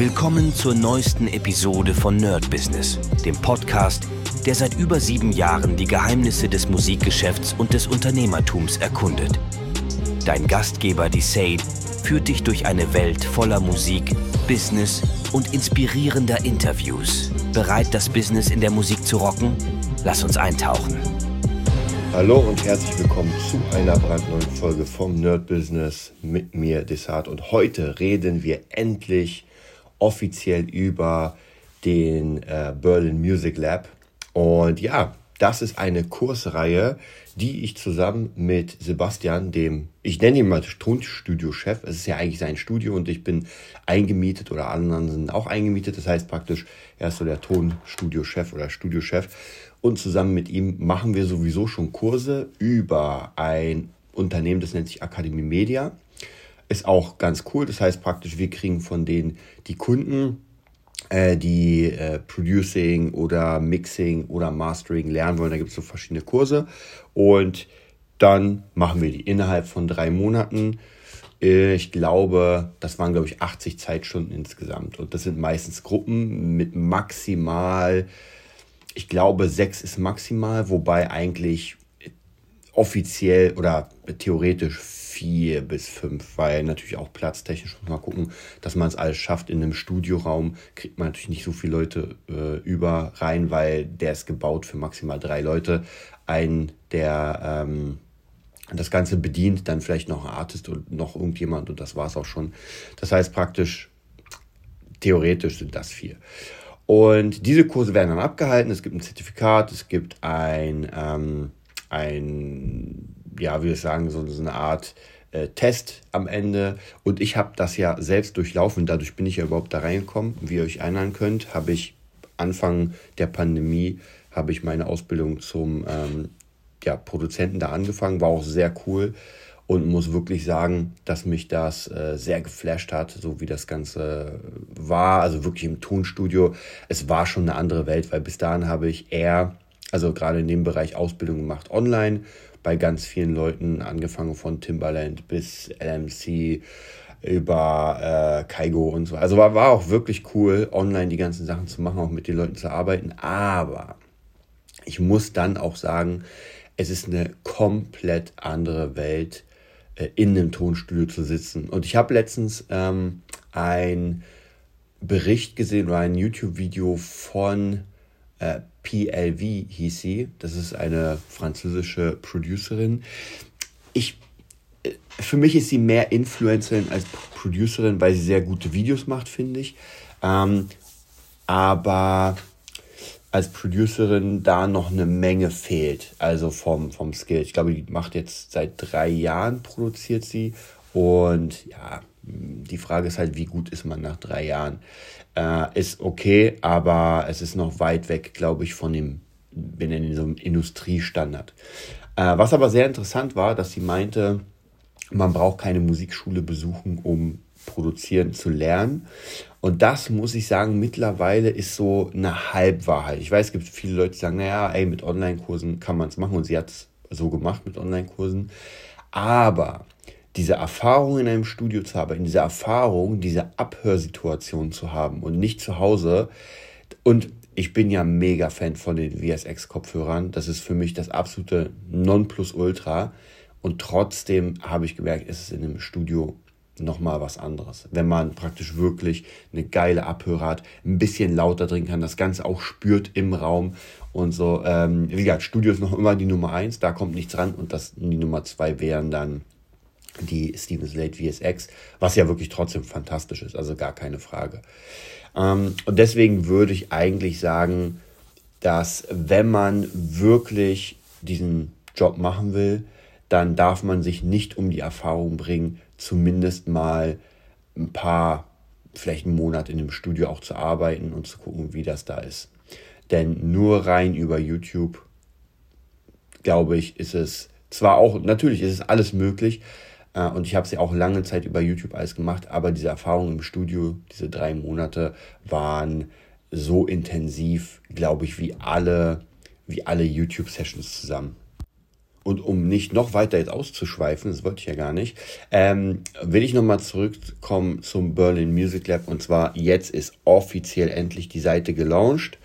Willkommen zur neuesten Episode von Nerd Business, dem Podcast, der seit über sieben Jahren die Geheimnisse des Musikgeschäfts und des Unternehmertums erkundet. Dein Gastgeber, die Sade, führt dich durch eine Welt voller Musik, Business und inspirierender Interviews. Bereit, das Business in der Musik zu rocken? Lass uns eintauchen. Hallo und herzlich willkommen zu einer brandneuen Folge vom Nerd Business mit mir, Desart. Und heute reden wir endlich offiziell über den äh, Berlin Music Lab. Und ja, das ist eine Kursreihe, die ich zusammen mit Sebastian, dem, ich nenne ihn mal Tonstudio-Chef, es ist ja eigentlich sein Studio und ich bin eingemietet oder anderen sind auch eingemietet. Das heißt praktisch, er ist so der Tonstudio-Chef oder Studiochef. Und zusammen mit ihm machen wir sowieso schon Kurse über ein Unternehmen, das nennt sich Akademie Media. Ist auch ganz cool. Das heißt praktisch, wir kriegen von denen die Kunden, äh, die äh, Producing oder Mixing oder Mastering lernen wollen. Da gibt es so verschiedene Kurse. Und dann machen wir die innerhalb von drei Monaten. Äh, ich glaube, das waren, glaube ich, 80 Zeitstunden insgesamt. Und das sind meistens Gruppen mit maximal, ich glaube, sechs ist maximal, wobei eigentlich offiziell oder theoretisch vier bis fünf, weil natürlich auch platztechnisch muss man gucken, dass man es alles schafft. In einem Studioraum kriegt man natürlich nicht so viele Leute äh, über rein, weil der ist gebaut für maximal drei Leute. Ein, der ähm, das Ganze bedient, dann vielleicht noch ein Artist und noch irgendjemand und das war es auch schon. Das heißt praktisch, theoretisch sind das vier. Und diese Kurse werden dann abgehalten. Es gibt ein Zertifikat, es gibt ein, ähm, ein ja, wie wir sagen, so, so eine Art äh, Test am Ende. Und ich habe das ja selbst durchlaufen. Dadurch bin ich ja überhaupt da reingekommen. Wie ihr euch erinnern könnt, habe ich Anfang der Pandemie habe ich meine Ausbildung zum ähm, ja, Produzenten da angefangen. War auch sehr cool und muss wirklich sagen, dass mich das äh, sehr geflasht hat, so wie das Ganze war. Also wirklich im Tonstudio. Es war schon eine andere Welt, weil bis dahin habe ich eher, also gerade in dem Bereich Ausbildung gemacht online bei ganz vielen Leuten, angefangen von Timbaland bis LMC über äh, Kaigo und so. Also war, war auch wirklich cool, online die ganzen Sachen zu machen, auch mit den Leuten zu arbeiten. Aber ich muss dann auch sagen, es ist eine komplett andere Welt, äh, in einem Tonstudio zu sitzen. Und ich habe letztens ähm, ein Bericht gesehen oder ein YouTube-Video von äh, PLV hieß sie. Das ist eine französische Producerin. Ich, äh, für mich ist sie mehr Influencerin als Producerin, weil sie sehr gute Videos macht, finde ich. Ähm, aber als Producerin da noch eine Menge fehlt, also vom, vom Skill. Ich glaube, die macht jetzt seit drei Jahren, produziert sie. Und ja, die Frage ist halt, wie gut ist man nach drei Jahren? Äh, ist okay, aber es ist noch weit weg, glaube ich, von dem, wir nennen so einem Industriestandard. Äh, was aber sehr interessant war, dass sie meinte, man braucht keine Musikschule besuchen, um produzieren zu lernen. Und das muss ich sagen, mittlerweile ist so eine Halbwahrheit. Ich weiß, es gibt viele Leute, die sagen, naja, ey, mit Online-Kursen kann man es machen und sie hat es so gemacht mit Online-Kursen. Aber diese Erfahrung in einem Studio zu haben, diese Erfahrung, diese Abhörsituation zu haben und nicht zu Hause. Und ich bin ja mega Fan von den VSX-Kopfhörern. Das ist für mich das absolute Nonplusultra. Und trotzdem habe ich gemerkt, es ist in einem Studio nochmal was anderes. Wenn man praktisch wirklich eine geile Abhörer hat, ein bisschen lauter drin kann, das Ganze auch spürt im Raum und so. Ähm, wie gesagt, Studio ist noch immer die Nummer eins, da kommt nichts ran und das, die Nummer zwei wären dann die Steven Slate VSX, was ja wirklich trotzdem fantastisch ist, also gar keine Frage. Ähm, und deswegen würde ich eigentlich sagen, dass wenn man wirklich diesen Job machen will, dann darf man sich nicht um die Erfahrung bringen, zumindest mal ein paar, vielleicht einen Monat in dem Studio auch zu arbeiten und zu gucken, wie das da ist. Denn nur rein über YouTube, glaube ich, ist es zwar auch, natürlich ist es alles möglich, äh, und ich habe ja auch lange Zeit über YouTube alles gemacht, aber diese Erfahrungen im Studio, diese drei Monate, waren so intensiv, glaube ich, wie alle, wie alle YouTube-Sessions zusammen. und um nicht noch weiter jetzt auszuschweifen, das wollte ich ja gar nicht, ähm, will ich nochmal zurückkommen zum Berlin Music Lab. Und zwar jetzt ist offiziell endlich die Seite gelauncht.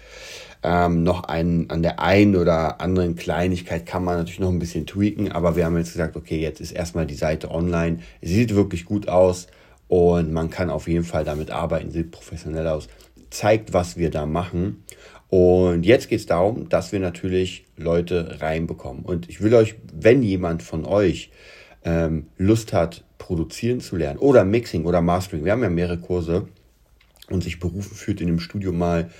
Ähm, noch ein, an der einen oder anderen Kleinigkeit kann man natürlich noch ein bisschen tweaken, aber wir haben jetzt gesagt, okay, jetzt ist erstmal die Seite online. Sie sieht wirklich gut aus und man kann auf jeden Fall damit arbeiten, sieht professionell aus, zeigt, was wir da machen. Und jetzt geht es darum, dass wir natürlich Leute reinbekommen. Und ich will euch, wenn jemand von euch ähm, Lust hat, produzieren zu lernen oder Mixing oder Mastering, wir haben ja mehrere Kurse und sich berufen fühlt, in dem Studio mal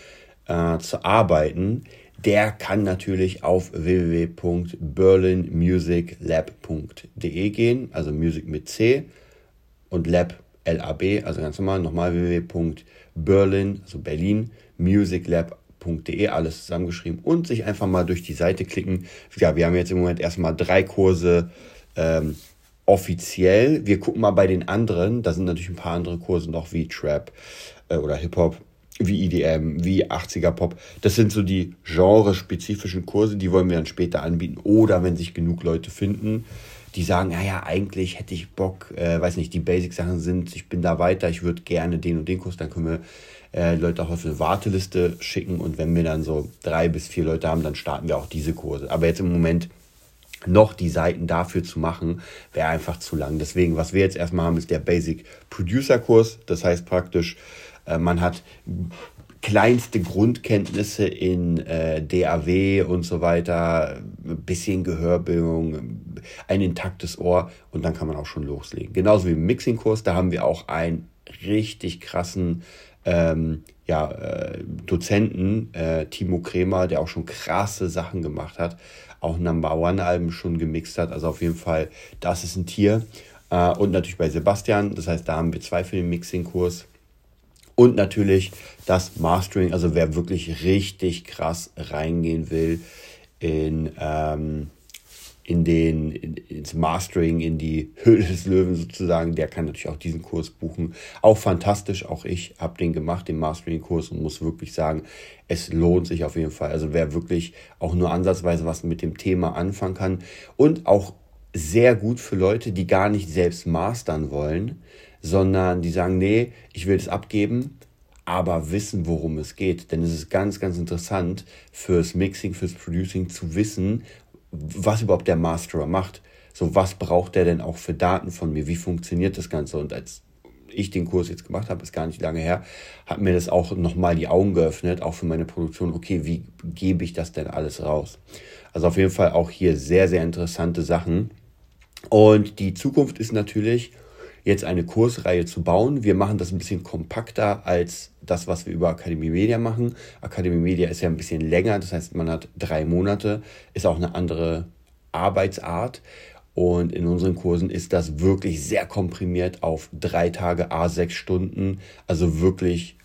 äh, zu arbeiten, der kann natürlich auf www.berlinmusiclab.de gehen, also Music mit C und Lab LAB, also ganz normal, nochmal www.berlin, also Berlin, musiclab.de, alles zusammengeschrieben und sich einfach mal durch die Seite klicken. Ja, wir haben jetzt im Moment erstmal drei Kurse ähm, offiziell. Wir gucken mal bei den anderen, da sind natürlich ein paar andere Kurse noch wie Trap äh, oder Hip-Hop wie EDM, wie 80er Pop. Das sind so die genrespezifischen Kurse, die wollen wir dann später anbieten. Oder wenn sich genug Leute finden, die sagen, naja, eigentlich hätte ich Bock, äh, weiß nicht, die Basic-Sachen sind, ich bin da weiter, ich würde gerne den und den Kurs, dann können wir äh, Leute auch auf eine Warteliste schicken und wenn wir dann so drei bis vier Leute haben, dann starten wir auch diese Kurse. Aber jetzt im Moment noch die Seiten dafür zu machen, wäre einfach zu lang. Deswegen, was wir jetzt erstmal haben, ist der Basic Producer Kurs. Das heißt praktisch, man hat kleinste Grundkenntnisse in äh, DAW und so weiter, ein bisschen Gehörbildung, ein intaktes Ohr und dann kann man auch schon loslegen. Genauso wie im Mixing-Kurs, da haben wir auch einen richtig krassen ähm, ja, äh, Dozenten, äh, Timo Kremer, der auch schon krasse Sachen gemacht hat, auch Number One-Alben schon gemixt hat. Also auf jeden Fall, das ist ein Tier. Äh, und natürlich bei Sebastian, das heißt, da haben wir zwei für den Mixing-Kurs. Und natürlich das Mastering, also wer wirklich richtig krass reingehen will in, ähm, in den, in, ins Mastering, in die Höhle des Löwen sozusagen, der kann natürlich auch diesen Kurs buchen. Auch fantastisch, auch ich habe den gemacht, den Mastering-Kurs und muss wirklich sagen, es lohnt sich auf jeden Fall. Also wer wirklich auch nur ansatzweise was mit dem Thema anfangen kann und auch sehr gut für Leute, die gar nicht selbst mastern wollen, sondern die sagen, nee, ich will es abgeben, aber wissen, worum es geht. Denn es ist ganz, ganz interessant fürs Mixing, fürs Producing zu wissen, was überhaupt der Masterer macht. So, was braucht der denn auch für Daten von mir? Wie funktioniert das Ganze? Und als ich den Kurs jetzt gemacht habe, ist gar nicht lange her, hat mir das auch nochmal die Augen geöffnet, auch für meine Produktion. Okay, wie gebe ich das denn alles raus? Also auf jeden Fall auch hier sehr, sehr interessante Sachen. Und die Zukunft ist natürlich, jetzt eine Kursreihe zu bauen. Wir machen das ein bisschen kompakter als das, was wir über Akademie Media machen. Akademie Media ist ja ein bisschen länger, das heißt, man hat drei Monate, ist auch eine andere Arbeitsart. Und in unseren Kursen ist das wirklich sehr komprimiert auf drei Tage, a sechs Stunden. Also wirklich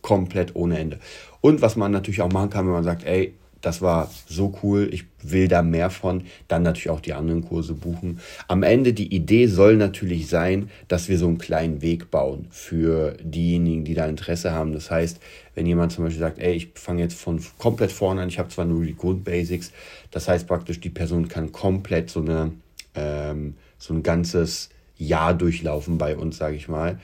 komplett ohne Ende. Und was man natürlich auch machen kann, wenn man sagt, ey, das war so cool, ich will da mehr von, dann natürlich auch die anderen Kurse buchen. Am Ende die Idee soll natürlich sein, dass wir so einen kleinen Weg bauen für diejenigen, die da Interesse haben. Das heißt, wenn jemand zum Beispiel sagt, ey, ich fange jetzt von komplett vorne an, ich habe zwar nur die Grundbasics, das heißt praktisch, die Person kann komplett so eine ähm, so ein ganzes Jahr durchlaufen bei uns, sage ich mal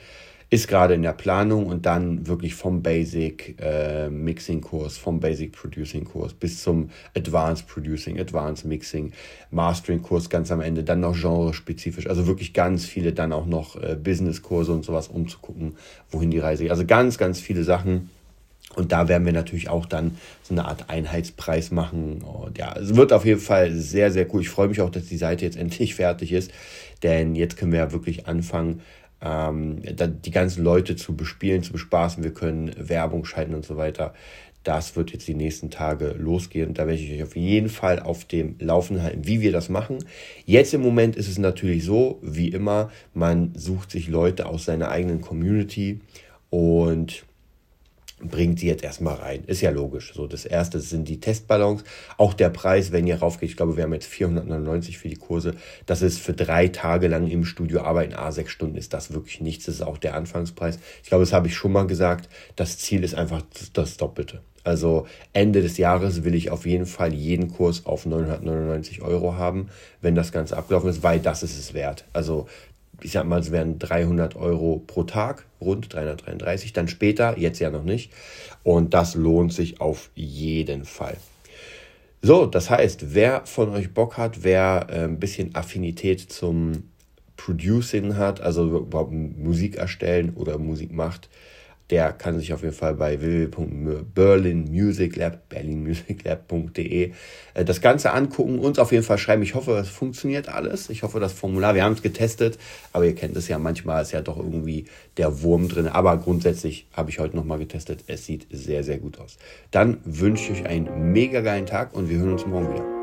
ist gerade in der Planung und dann wirklich vom Basic äh, Mixing Kurs, vom Basic Producing Kurs bis zum Advanced Producing, Advanced Mixing, Mastering Kurs ganz am Ende, dann noch genre-spezifisch, also wirklich ganz viele, dann auch noch äh, Business Kurse und sowas, um zu gucken, wohin die Reise geht. Also ganz, ganz viele Sachen. Und da werden wir natürlich auch dann so eine Art Einheitspreis machen. Und ja, es wird auf jeden Fall sehr, sehr cool. Ich freue mich auch, dass die Seite jetzt endlich fertig ist, denn jetzt können wir ja wirklich anfangen, ähm, die ganzen Leute zu bespielen, zu bespaßen. Wir können Werbung schalten und so weiter. Das wird jetzt die nächsten Tage losgehen da werde ich euch auf jeden Fall auf dem Laufen halten, wie wir das machen. Jetzt im Moment ist es natürlich so, wie immer, man sucht sich Leute aus seiner eigenen Community und bringt sie jetzt erstmal rein. Ist ja logisch. So, das erste sind die Testballons. Auch der Preis, wenn ihr raufgeht, ich glaube, wir haben jetzt 499 für die Kurse. Das ist für drei Tage lang im Studio arbeiten, a sechs Stunden ist das wirklich nichts. Das ist auch der Anfangspreis. Ich glaube, das habe ich schon mal gesagt. Das Ziel ist einfach das Doppelte. Also Ende des Jahres will ich auf jeden Fall jeden Kurs auf 999 Euro haben, wenn das Ganze abgelaufen ist, weil das ist es wert. Also ich sag mal, es wären 300 Euro pro Tag, rund 333, dann später, jetzt ja noch nicht. Und das lohnt sich auf jeden Fall. So, das heißt, wer von euch Bock hat, wer äh, ein bisschen Affinität zum Producing hat, also überhaupt Musik erstellen oder Musik macht, der kann sich auf jeden Fall bei www.berlinmusiclab, berlinmusiclab.de äh, das Ganze angucken, uns auf jeden Fall schreiben. Ich hoffe, es funktioniert alles. Ich hoffe, das Formular, wir haben es getestet, aber ihr kennt es ja, manchmal ist ja doch irgendwie der Wurm drin. Aber grundsätzlich habe ich heute nochmal getestet. Es sieht sehr, sehr gut aus. Dann wünsche ich euch einen mega geilen Tag und wir hören uns morgen wieder.